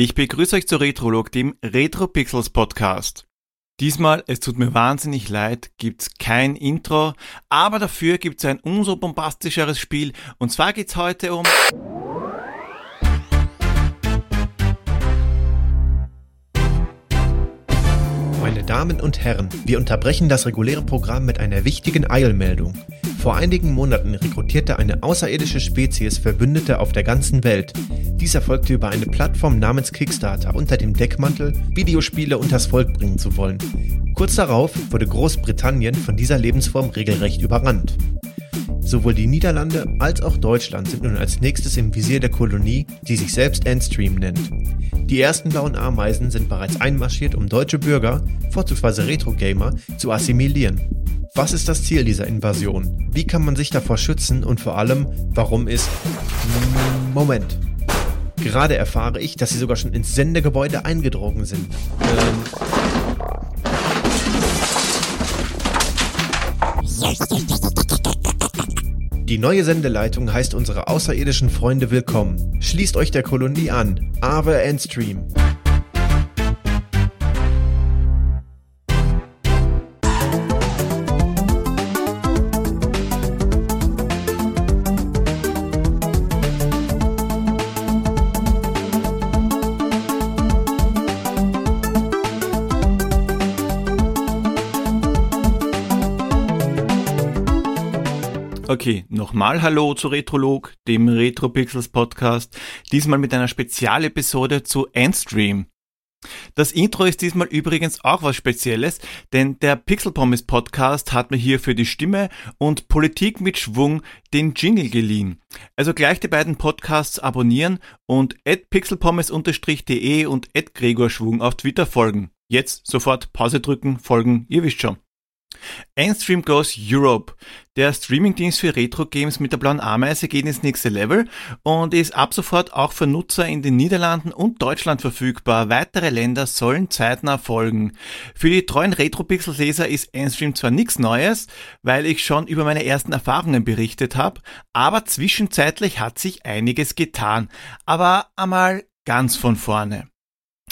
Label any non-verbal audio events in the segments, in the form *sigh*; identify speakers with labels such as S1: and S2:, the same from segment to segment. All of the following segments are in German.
S1: Ich begrüße euch zu Retrolog, dem Retro Pixels Podcast. Diesmal, es tut mir wahnsinnig leid, gibt's kein Intro, aber dafür gibt's ein umso bombastischeres Spiel und zwar geht's heute um
S2: Damen und Herren, wir unterbrechen das reguläre Programm mit einer wichtigen Eilmeldung. Vor einigen Monaten rekrutierte eine außerirdische Spezies Verbündete auf der ganzen Welt. Dies erfolgte über eine Plattform namens Kickstarter unter dem Deckmantel, Videospiele unters Volk bringen zu wollen. Kurz darauf wurde Großbritannien von dieser Lebensform regelrecht überrannt. Sowohl die Niederlande als auch Deutschland sind nun als nächstes im Visier der Kolonie, die sich selbst Endstream nennt. Die ersten blauen Ameisen sind bereits einmarschiert, um deutsche Bürger, vorzugsweise Retro-Gamer, zu assimilieren. Was ist das Ziel dieser Invasion? Wie kann man sich davor schützen und vor allem, warum ist... Moment. Gerade erfahre ich, dass sie sogar schon ins Sendegebäude eingedrungen sind. Ähm... Die neue Sendeleitung heißt unsere außerirdischen Freunde willkommen. Schließt euch der Kolonie an. Ave Endstream.
S1: Okay, nochmal Hallo zu Retrolog, dem Retropixels Podcast, diesmal mit einer Spezialepisode zu Endstream. Das Intro ist diesmal übrigens auch was Spezielles, denn der Pixel Pommes Podcast hat mir hier für die Stimme und Politik mit Schwung den Jingle geliehen. Also gleich die beiden Podcasts abonnieren und pixelpommes-de und gregorschwung auf Twitter folgen. Jetzt sofort Pause drücken, folgen, ihr wisst schon. Endstream Goes Europe. Der Streamingdienst für Retro-Games mit der blauen Ameise geht ins nächste Level und ist ab sofort auch für Nutzer in den Niederlanden und Deutschland verfügbar. Weitere Länder sollen zeitnah folgen. Für die treuen Retro-Pixel-Leser ist Endstream zwar nichts Neues, weil ich schon über meine ersten Erfahrungen berichtet habe, aber zwischenzeitlich hat sich einiges getan. Aber einmal ganz von vorne.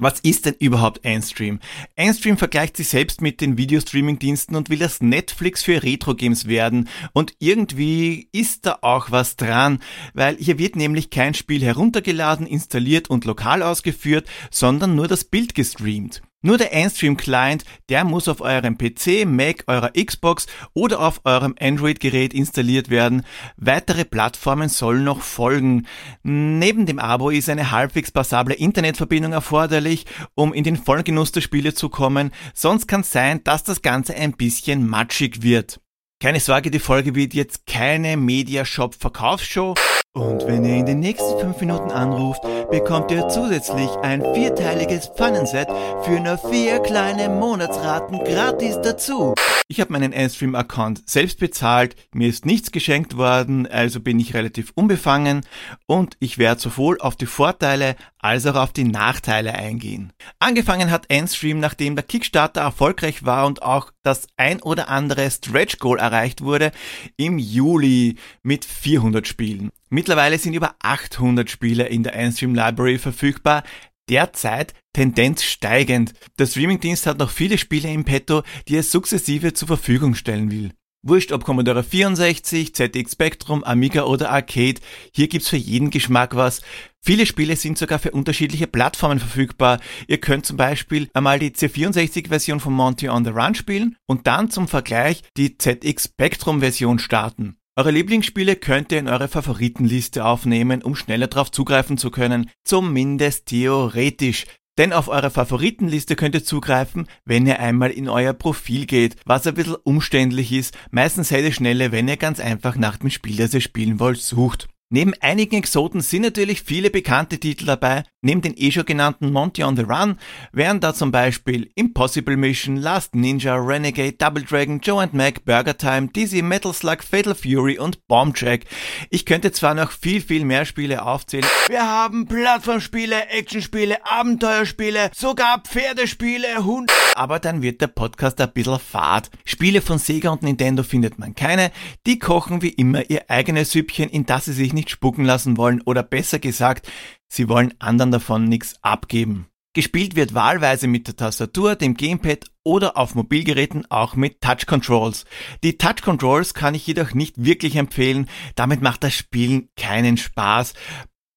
S1: Was ist denn überhaupt Einstream? Einstream vergleicht sich selbst mit den Videostreaming-Diensten und will das Netflix für Retro-Games werden. Und irgendwie ist da auch was dran, weil hier wird nämlich kein Spiel heruntergeladen, installiert und lokal ausgeführt, sondern nur das Bild gestreamt. Nur der Endstream-Client, der muss auf eurem PC, Mac, eurer Xbox oder auf eurem Android-Gerät installiert werden. Weitere Plattformen sollen noch folgen. Neben dem Abo ist eine halbwegs passable Internetverbindung erforderlich, um in den vollen Genuss der Spiele zu kommen. Sonst kann es sein, dass das Ganze ein bisschen matschig wird. Keine Sorge, die Folge wird jetzt keine Mediashop-Verkaufsshow. Und wenn ihr in den nächsten fünf Minuten anruft, bekommt ihr zusätzlich ein vierteiliges Pfannenset für nur vier kleine Monatsraten gratis dazu. Ich habe meinen Endstream-Account selbst bezahlt, mir ist nichts geschenkt worden, also bin ich relativ unbefangen und ich werde sowohl auf die Vorteile als auch auf die Nachteile eingehen. Angefangen hat Endstream, nachdem der Kickstarter erfolgreich war und auch das ein oder andere Stretch Goal erreicht wurde, im Juli mit 400 Spielen. Mittlerweile sind über 800 Spiele in der Endstream Library verfügbar, derzeit Tendenz steigend. Der Streamingdienst hat noch viele Spiele im Petto, die er sukzessive zur Verfügung stellen will. Wurscht ob Commodore 64, ZX Spectrum, Amiga oder Arcade, hier gibt's für jeden Geschmack was. Viele Spiele sind sogar für unterschiedliche Plattformen verfügbar. Ihr könnt zum Beispiel einmal die C64-Version von Monty on the Run spielen und dann zum Vergleich die ZX Spectrum-Version starten. Eure Lieblingsspiele könnt ihr in eure Favoritenliste aufnehmen, um schneller darauf zugreifen zu können, zumindest theoretisch. Denn auf eure Favoritenliste könnt ihr zugreifen, wenn ihr einmal in euer Profil geht, was ein bisschen umständlich ist. Meistens seid ihr schneller, wenn ihr ganz einfach nach dem Spiel, das ihr spielen wollt, sucht. Neben einigen Exoten sind natürlich viele bekannte Titel dabei. Neben den eh schon genannten Monty on the Run wären da zum Beispiel Impossible Mission, Last Ninja, Renegade, Double Dragon, Joe and Mac, Burger Time, Dizzy, Metal Slug, Fatal Fury und Bomb Jack. Ich könnte zwar noch viel, viel mehr Spiele aufzählen. Wir haben Plattformspiele, Actionspiele, Abenteuerspiele, sogar Pferdespiele, Hund. Aber dann wird der Podcast ein bisschen fad. Spiele von Sega und Nintendo findet man keine. Die kochen wie immer ihr eigenes Süppchen, in das sie sich nicht nicht spucken lassen wollen oder besser gesagt, sie wollen anderen davon nichts abgeben. Gespielt wird wahlweise mit der Tastatur, dem Gamepad oder auf Mobilgeräten auch mit Touch Controls. Die Touch Controls kann ich jedoch nicht wirklich empfehlen, damit macht das Spielen keinen Spaß.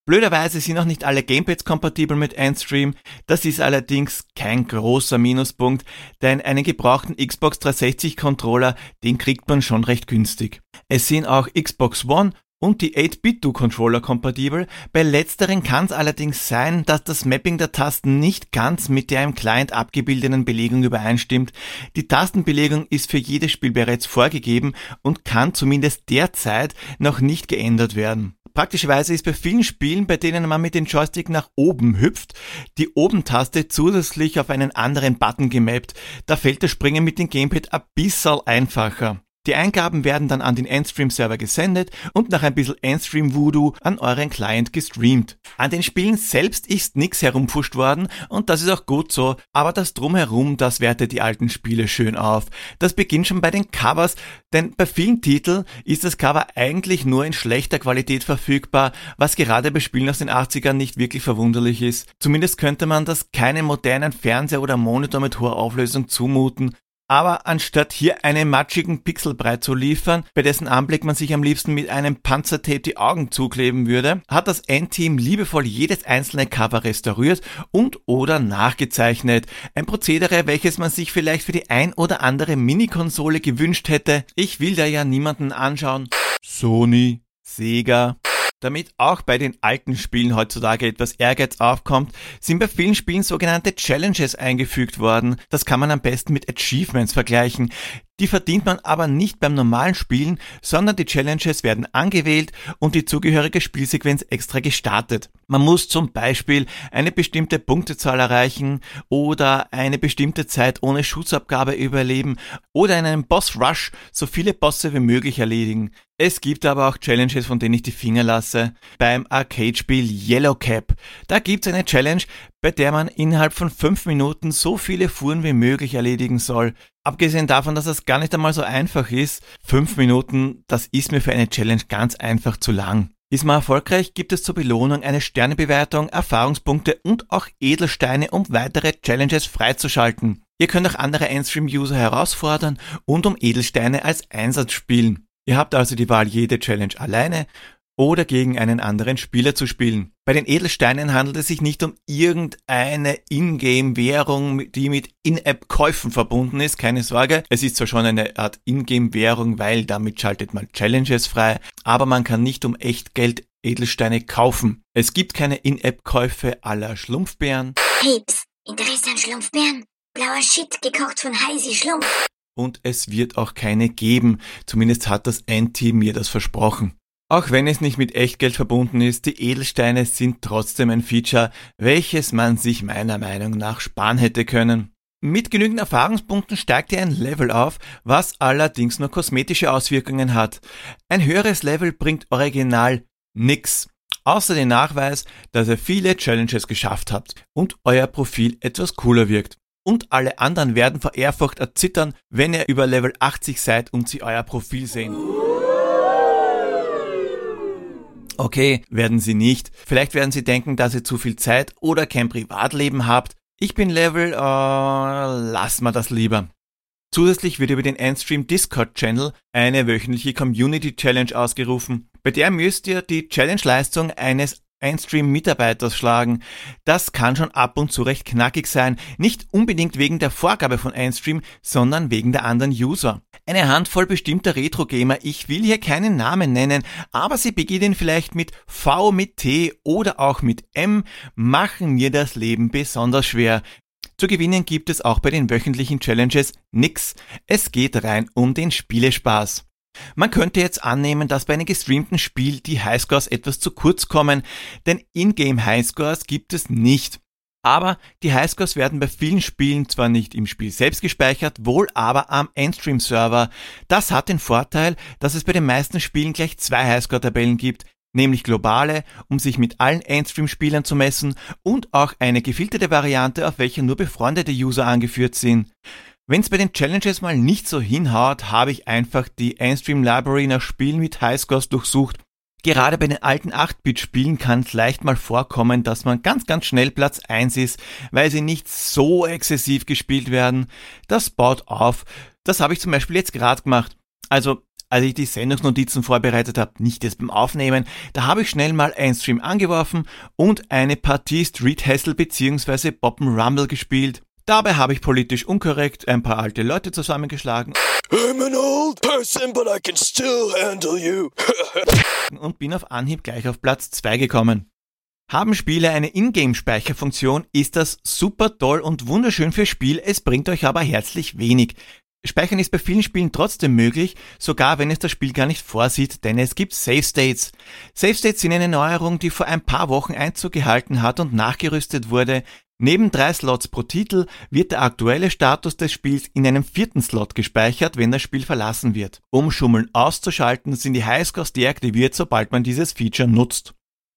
S1: Blöderweise sind auch nicht alle Gamepads kompatibel mit Endstream. Das ist allerdings kein großer Minuspunkt, denn einen gebrauchten Xbox 360 Controller, den kriegt man schon recht günstig. Es sind auch Xbox One und die 8-Bit-Do-Controller kompatibel. Bei letzteren kann es allerdings sein, dass das Mapping der Tasten nicht ganz mit der im Client abgebildeten Belegung übereinstimmt. Die Tastenbelegung ist für jedes Spiel bereits vorgegeben und kann zumindest derzeit noch nicht geändert werden. Praktischerweise ist bei vielen Spielen, bei denen man mit dem Joystick nach oben hüpft, die Oben-Taste zusätzlich auf einen anderen Button gemappt. Da fällt das Springen mit dem Gamepad ein bisschen einfacher. Die Eingaben werden dann an den Endstream-Server gesendet und nach ein bisschen Endstream-Voodoo an euren Client gestreamt. An den Spielen selbst ist nix herumfuscht worden und das ist auch gut so, aber das Drumherum, das wertet die alten Spiele schön auf. Das beginnt schon bei den Covers, denn bei vielen Titeln ist das Cover eigentlich nur in schlechter Qualität verfügbar, was gerade bei Spielen aus den 80ern nicht wirklich verwunderlich ist. Zumindest könnte man das keinem modernen Fernseher oder Monitor mit hoher Auflösung zumuten, aber anstatt hier einen matschigen Pixelbrei zu liefern, bei dessen Anblick man sich am liebsten mit einem Panzertape die Augen zukleben würde, hat das Endteam liebevoll jedes einzelne Cover restauriert und oder nachgezeichnet. Ein Prozedere, welches man sich vielleicht für die ein oder andere Minikonsole gewünscht hätte. Ich will da ja niemanden anschauen. Sony, Sega, damit auch bei den alten Spielen heutzutage etwas Ehrgeiz aufkommt, sind bei vielen Spielen sogenannte Challenges eingefügt worden. Das kann man am besten mit Achievements vergleichen. Die verdient man aber nicht beim normalen Spielen, sondern die Challenges werden angewählt und die zugehörige Spielsequenz extra gestartet. Man muss zum Beispiel eine bestimmte Punktezahl erreichen oder eine bestimmte Zeit ohne Schutzabgabe überleben oder in einem Boss Rush so viele Bosse wie möglich erledigen. Es gibt aber auch Challenges, von denen ich die Finger lasse. Beim Arcade-Spiel Yellow Cap. Da gibt's eine Challenge, bei der man innerhalb von fünf Minuten so viele Fuhren wie möglich erledigen soll. Abgesehen davon, dass es gar nicht einmal so einfach ist, fünf Minuten, das ist mir für eine Challenge ganz einfach zu lang. Ist man erfolgreich, gibt es zur Belohnung eine Sternebewertung, Erfahrungspunkte und auch Edelsteine, um weitere Challenges freizuschalten. Ihr könnt auch andere Endstream-User herausfordern und um Edelsteine als Einsatz spielen. Ihr habt also die Wahl, jede Challenge alleine oder gegen einen anderen Spieler zu spielen. Bei den Edelsteinen handelt es sich nicht um irgendeine Ingame-Währung, die mit In-App-Käufen verbunden ist, keine Sorge. Es ist zwar schon eine Art Ingame-Währung, weil damit schaltet man Challenges frei, aber man kann nicht um echt Geld Edelsteine kaufen. Es gibt keine In-App-Käufe aller Schlumpfbären.
S3: Heeps, Interesse an Schlumpfbären? Blauer Shit, gekocht von Heisi Schlumpf.
S1: Und es wird auch keine geben. Zumindest hat das Endteam mir das versprochen. Auch wenn es nicht mit Echtgeld verbunden ist, die Edelsteine sind trotzdem ein Feature, welches man sich meiner Meinung nach sparen hätte können. Mit genügend Erfahrungspunkten steigt ihr ein Level auf, was allerdings nur kosmetische Auswirkungen hat. Ein höheres Level bringt original nix. Außer den Nachweis, dass ihr viele Challenges geschafft habt und euer Profil etwas cooler wirkt. Und alle anderen werden vor Ehrfurcht erzittern, wenn ihr über Level 80 seid und sie euer Profil sehen. Okay, werden Sie nicht. Vielleicht werden Sie denken, dass ihr zu viel Zeit oder kein Privatleben habt. Ich bin Level, äh, lass mal das lieber. Zusätzlich wird über den Endstream Discord Channel eine wöchentliche Community Challenge ausgerufen. Bei der müsst ihr die Challenge-Leistung eines Einstream-Mitarbeiters schlagen. Das kann schon ab und zu recht knackig sein, nicht unbedingt wegen der Vorgabe von Einstream, sondern wegen der anderen User. Eine Handvoll bestimmter Retro-Gamer, ich will hier keinen Namen nennen, aber sie beginnen vielleicht mit V mit T oder auch mit M, machen mir das Leben besonders schwer. Zu gewinnen gibt es auch bei den wöchentlichen Challenges nix. Es geht rein um den Spielespaß. Man könnte jetzt annehmen, dass bei einem gestreamten Spiel die Highscores etwas zu kurz kommen, denn Ingame Highscores gibt es nicht. Aber die Highscores werden bei vielen Spielen zwar nicht im Spiel selbst gespeichert, wohl aber am Endstream-Server. Das hat den Vorteil, dass es bei den meisten Spielen gleich zwei Highscore-Tabellen gibt, nämlich globale, um sich mit allen Endstream-Spielern zu messen, und auch eine gefilterte Variante, auf welcher nur befreundete User angeführt sind. Wenn es bei den Challenges mal nicht so hinhaut, habe ich einfach die Einstream Library nach Spielen mit Highscores durchsucht. Gerade bei den alten 8-Bit-Spielen kann es leicht mal vorkommen, dass man ganz, ganz schnell Platz 1 ist, weil sie nicht so exzessiv gespielt werden. Das baut auf. Das habe ich zum Beispiel jetzt gerade gemacht. Also, als ich die Sendungsnotizen vorbereitet habe, nicht erst beim Aufnehmen, da habe ich schnell mal einen Stream angeworfen und eine Partie Street Hassle bzw. Boppen gespielt. Dabei habe ich politisch unkorrekt ein paar alte Leute zusammengeschlagen. Person, *laughs* und bin auf Anhieb gleich auf Platz 2 gekommen. Haben Spiele eine Ingame-Speicherfunktion, ist das super toll und wunderschön fürs Spiel, es bringt euch aber herzlich wenig. Speichern ist bei vielen Spielen trotzdem möglich, sogar wenn es das Spiel gar nicht vorsieht, denn es gibt Save States. Save States sind eine Neuerung, die vor ein paar Wochen Einzug gehalten hat und nachgerüstet wurde. Neben drei Slots pro Titel wird der aktuelle Status des Spiels in einem vierten Slot gespeichert, wenn das Spiel verlassen wird. Um Schummeln auszuschalten, sind die Highscores deaktiviert, sobald man dieses Feature nutzt.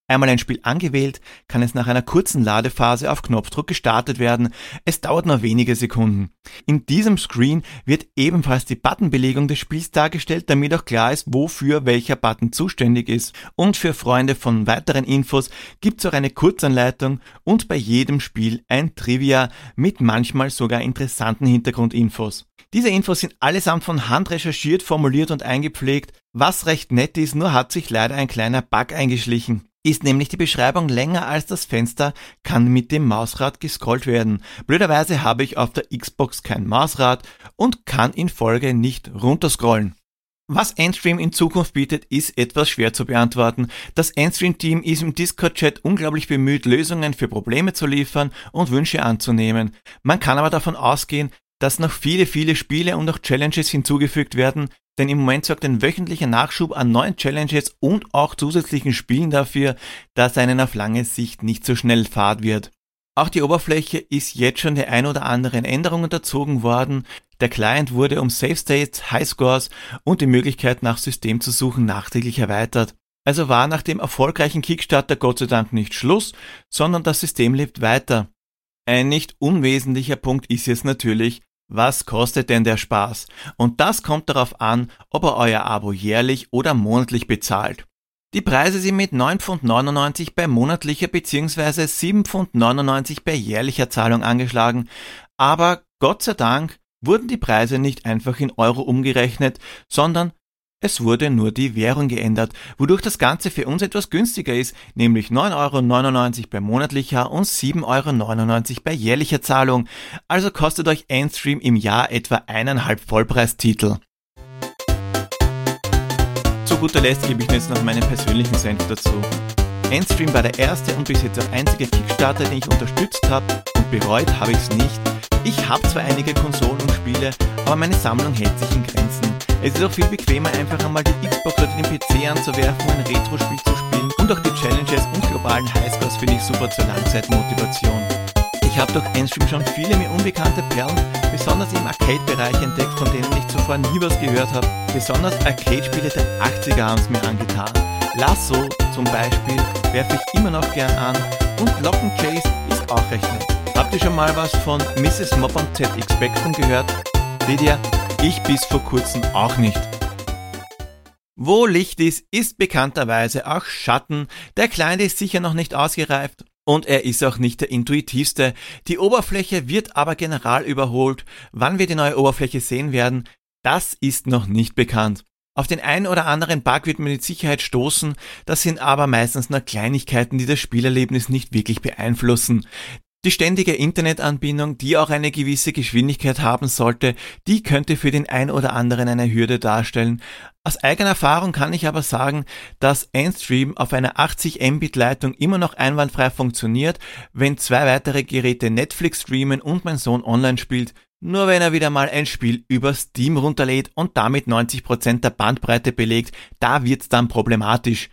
S1: Einmal ein Spiel angewählt, kann es nach einer kurzen Ladephase auf Knopfdruck gestartet werden. Es dauert nur wenige Sekunden. In diesem Screen wird ebenfalls die Buttonbelegung des Spiels dargestellt, damit auch klar ist, wofür welcher Button zuständig ist. Und für Freunde von weiteren Infos gibt es auch eine Kurzanleitung und bei jedem Spiel ein Trivia mit manchmal sogar interessanten Hintergrundinfos. Diese Infos sind allesamt von Hand recherchiert, formuliert und eingepflegt, was recht nett ist, nur hat sich leider ein kleiner Bug eingeschlichen. Ist nämlich die Beschreibung länger als das Fenster, kann mit dem Mausrad gescrollt werden. Blöderweise habe ich auf der Xbox kein Mausrad und kann in Folge nicht runterscrollen. Was Endstream in Zukunft bietet, ist etwas schwer zu beantworten. Das Endstream-Team ist im Discord-Chat unglaublich bemüht, Lösungen für Probleme zu liefern und Wünsche anzunehmen. Man kann aber davon ausgehen, dass noch viele, viele Spiele und auch Challenges hinzugefügt werden, denn im Moment sorgt ein wöchentlicher Nachschub an neuen Challenges und auch zusätzlichen Spielen dafür, dass einen auf lange Sicht nicht so schnell fad wird. Auch die Oberfläche ist jetzt schon der ein oder anderen Änderungen unterzogen worden. Der Client wurde um Save States, Highscores und die Möglichkeit nach System zu suchen nachträglich erweitert. Also war nach dem erfolgreichen Kickstarter Gott sei Dank nicht Schluss, sondern das System lebt weiter. Ein nicht unwesentlicher Punkt ist jetzt natürlich, was kostet denn der Spaß? Und das kommt darauf an, ob er euer Abo jährlich oder monatlich bezahlt. Die Preise sind mit 9,99 Pfund bei monatlicher bzw. 7,99 Pfund bei jährlicher Zahlung angeschlagen, aber Gott sei Dank wurden die Preise nicht einfach in Euro umgerechnet, sondern es wurde nur die Währung geändert, wodurch das Ganze für uns etwas günstiger ist, nämlich 9,99 Euro bei monatlicher und 7,99 Euro bei jährlicher Zahlung. Also kostet euch Endstream im Jahr etwa eineinhalb Vollpreistitel. Zu guter Letzt gebe ich jetzt noch meinen persönlichen Senf dazu. Endstream war der erste und bis jetzt auch einzige Kickstarter, den ich unterstützt habe und bereut habe ich es nicht. Ich habe zwar einige Konsolen und Spiele, aber meine Sammlung hält sich in Grenzen. Es ist auch viel bequemer, einfach einmal die Xbox oder den PC anzuwerfen, um ein Retro-Spiel zu spielen. Und auch die Challenges und globalen Highscores finde ich super zur Langzeitmotivation. Ich habe durch Endstream schon viele mir unbekannte Perlen, besonders im Arcade-Bereich entdeckt, von denen ich zuvor nie was gehört habe. Besonders Arcade-Spiele der 80er haben es mir angetan. Lasso zum Beispiel werfe ich immer noch gern an und Locken Chase ist auch recht nett. Habt ihr schon mal was von Mrs. Mob und ZX Spectrum gehört? Ihr, ich bis vor kurzem auch nicht. Wo Licht ist, ist bekannterweise auch Schatten. Der Kleine ist sicher noch nicht ausgereift und er ist auch nicht der intuitivste. Die Oberfläche wird aber general überholt. Wann wir die neue Oberfläche sehen werden, das ist noch nicht bekannt. Auf den einen oder anderen Bug wird man mit Sicherheit stoßen, das sind aber meistens nur Kleinigkeiten, die das Spielerlebnis nicht wirklich beeinflussen. Die ständige Internetanbindung, die auch eine gewisse Geschwindigkeit haben sollte, die könnte für den ein oder anderen eine Hürde darstellen. Aus eigener Erfahrung kann ich aber sagen, dass Endstream auf einer 80 Mbit Leitung immer noch einwandfrei funktioniert, wenn zwei weitere Geräte Netflix streamen und mein Sohn online spielt. Nur wenn er wieder mal ein Spiel über Steam runterlädt und damit 90% der Bandbreite belegt, da wird's dann problematisch.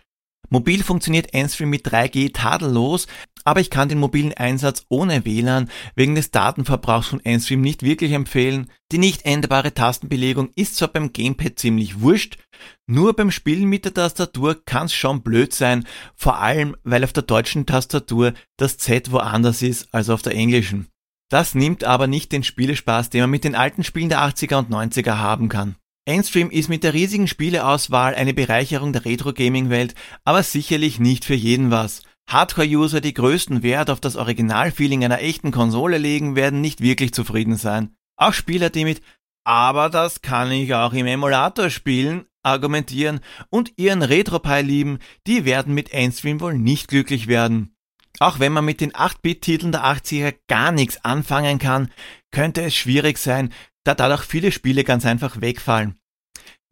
S1: Mobil funktioniert Endstream mit 3G tadellos, aber ich kann den mobilen Einsatz ohne WLAN wegen des Datenverbrauchs von Endstream nicht wirklich empfehlen. Die nicht änderbare Tastenbelegung ist zwar beim Gamepad ziemlich wurscht, nur beim Spielen mit der Tastatur kann es schon blöd sein, vor allem weil auf der deutschen Tastatur das Z woanders ist als auf der englischen. Das nimmt aber nicht den Spielespaß, den man mit den alten Spielen der 80er und 90er haben kann. Endstream ist mit der riesigen Spieleauswahl eine Bereicherung der Retro-Gaming-Welt, aber sicherlich nicht für jeden was. Hardcore-User, die größten Wert auf das Originalfeeling einer echten Konsole legen, werden nicht wirklich zufrieden sein. Auch Spieler, die mit aber das kann ich auch im Emulator spielen, argumentieren und ihren Retropie lieben, die werden mit Endstream wohl nicht glücklich werden. Auch wenn man mit den 8-Bit-Titeln der 80er gar nichts anfangen kann, könnte es schwierig sein, da dadurch viele Spiele ganz einfach wegfallen.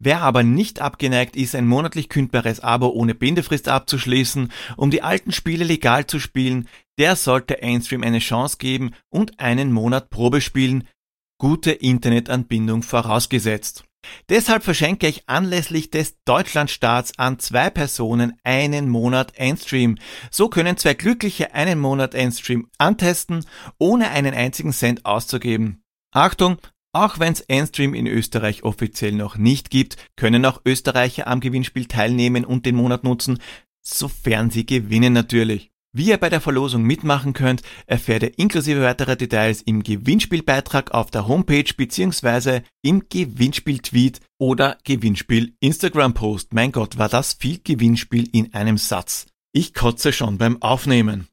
S1: Wer aber nicht abgeneigt ist, ein monatlich kündbares Abo ohne Bindefrist abzuschließen, um die alten Spiele legal zu spielen, der sollte Endstream eine Chance geben und einen Monat Probe spielen, gute Internetanbindung vorausgesetzt. Deshalb verschenke ich anlässlich des Deutschlandstarts an zwei Personen einen Monat Endstream. So können zwei Glückliche einen Monat Endstream antesten, ohne einen einzigen Cent auszugeben. Achtung, auch wenn es Endstream in Österreich offiziell noch nicht gibt, können auch Österreicher am Gewinnspiel teilnehmen und den Monat nutzen, sofern sie gewinnen natürlich. Wie ihr bei der Verlosung mitmachen könnt, erfährt ihr inklusive weiterer Details im Gewinnspielbeitrag auf der Homepage bzw. im Gewinnspiel-Tweet oder Gewinnspiel-Instagram-Post. Mein Gott, war das viel Gewinnspiel in einem Satz. Ich kotze schon beim Aufnehmen.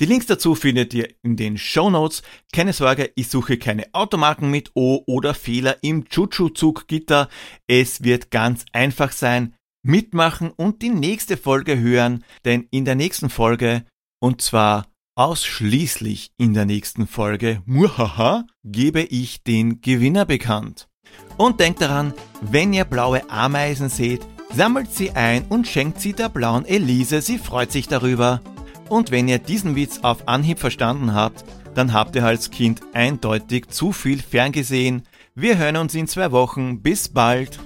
S1: Die Links dazu findet ihr in den Show Notes. Keine Sorge, ich suche keine Automarken mit O oder Fehler im Chuchu-Zug-Gitter. Es wird ganz einfach sein mitmachen und die nächste Folge hören, denn in der nächsten Folge, und zwar ausschließlich in der nächsten Folge, muhaha, gebe ich den Gewinner bekannt. Und denkt daran, wenn ihr blaue Ameisen seht, sammelt sie ein und schenkt sie der blauen Elise, sie freut sich darüber. Und wenn ihr diesen Witz auf Anhieb verstanden habt, dann habt ihr als Kind eindeutig zu viel ferngesehen. Wir hören uns in zwei Wochen. Bis bald.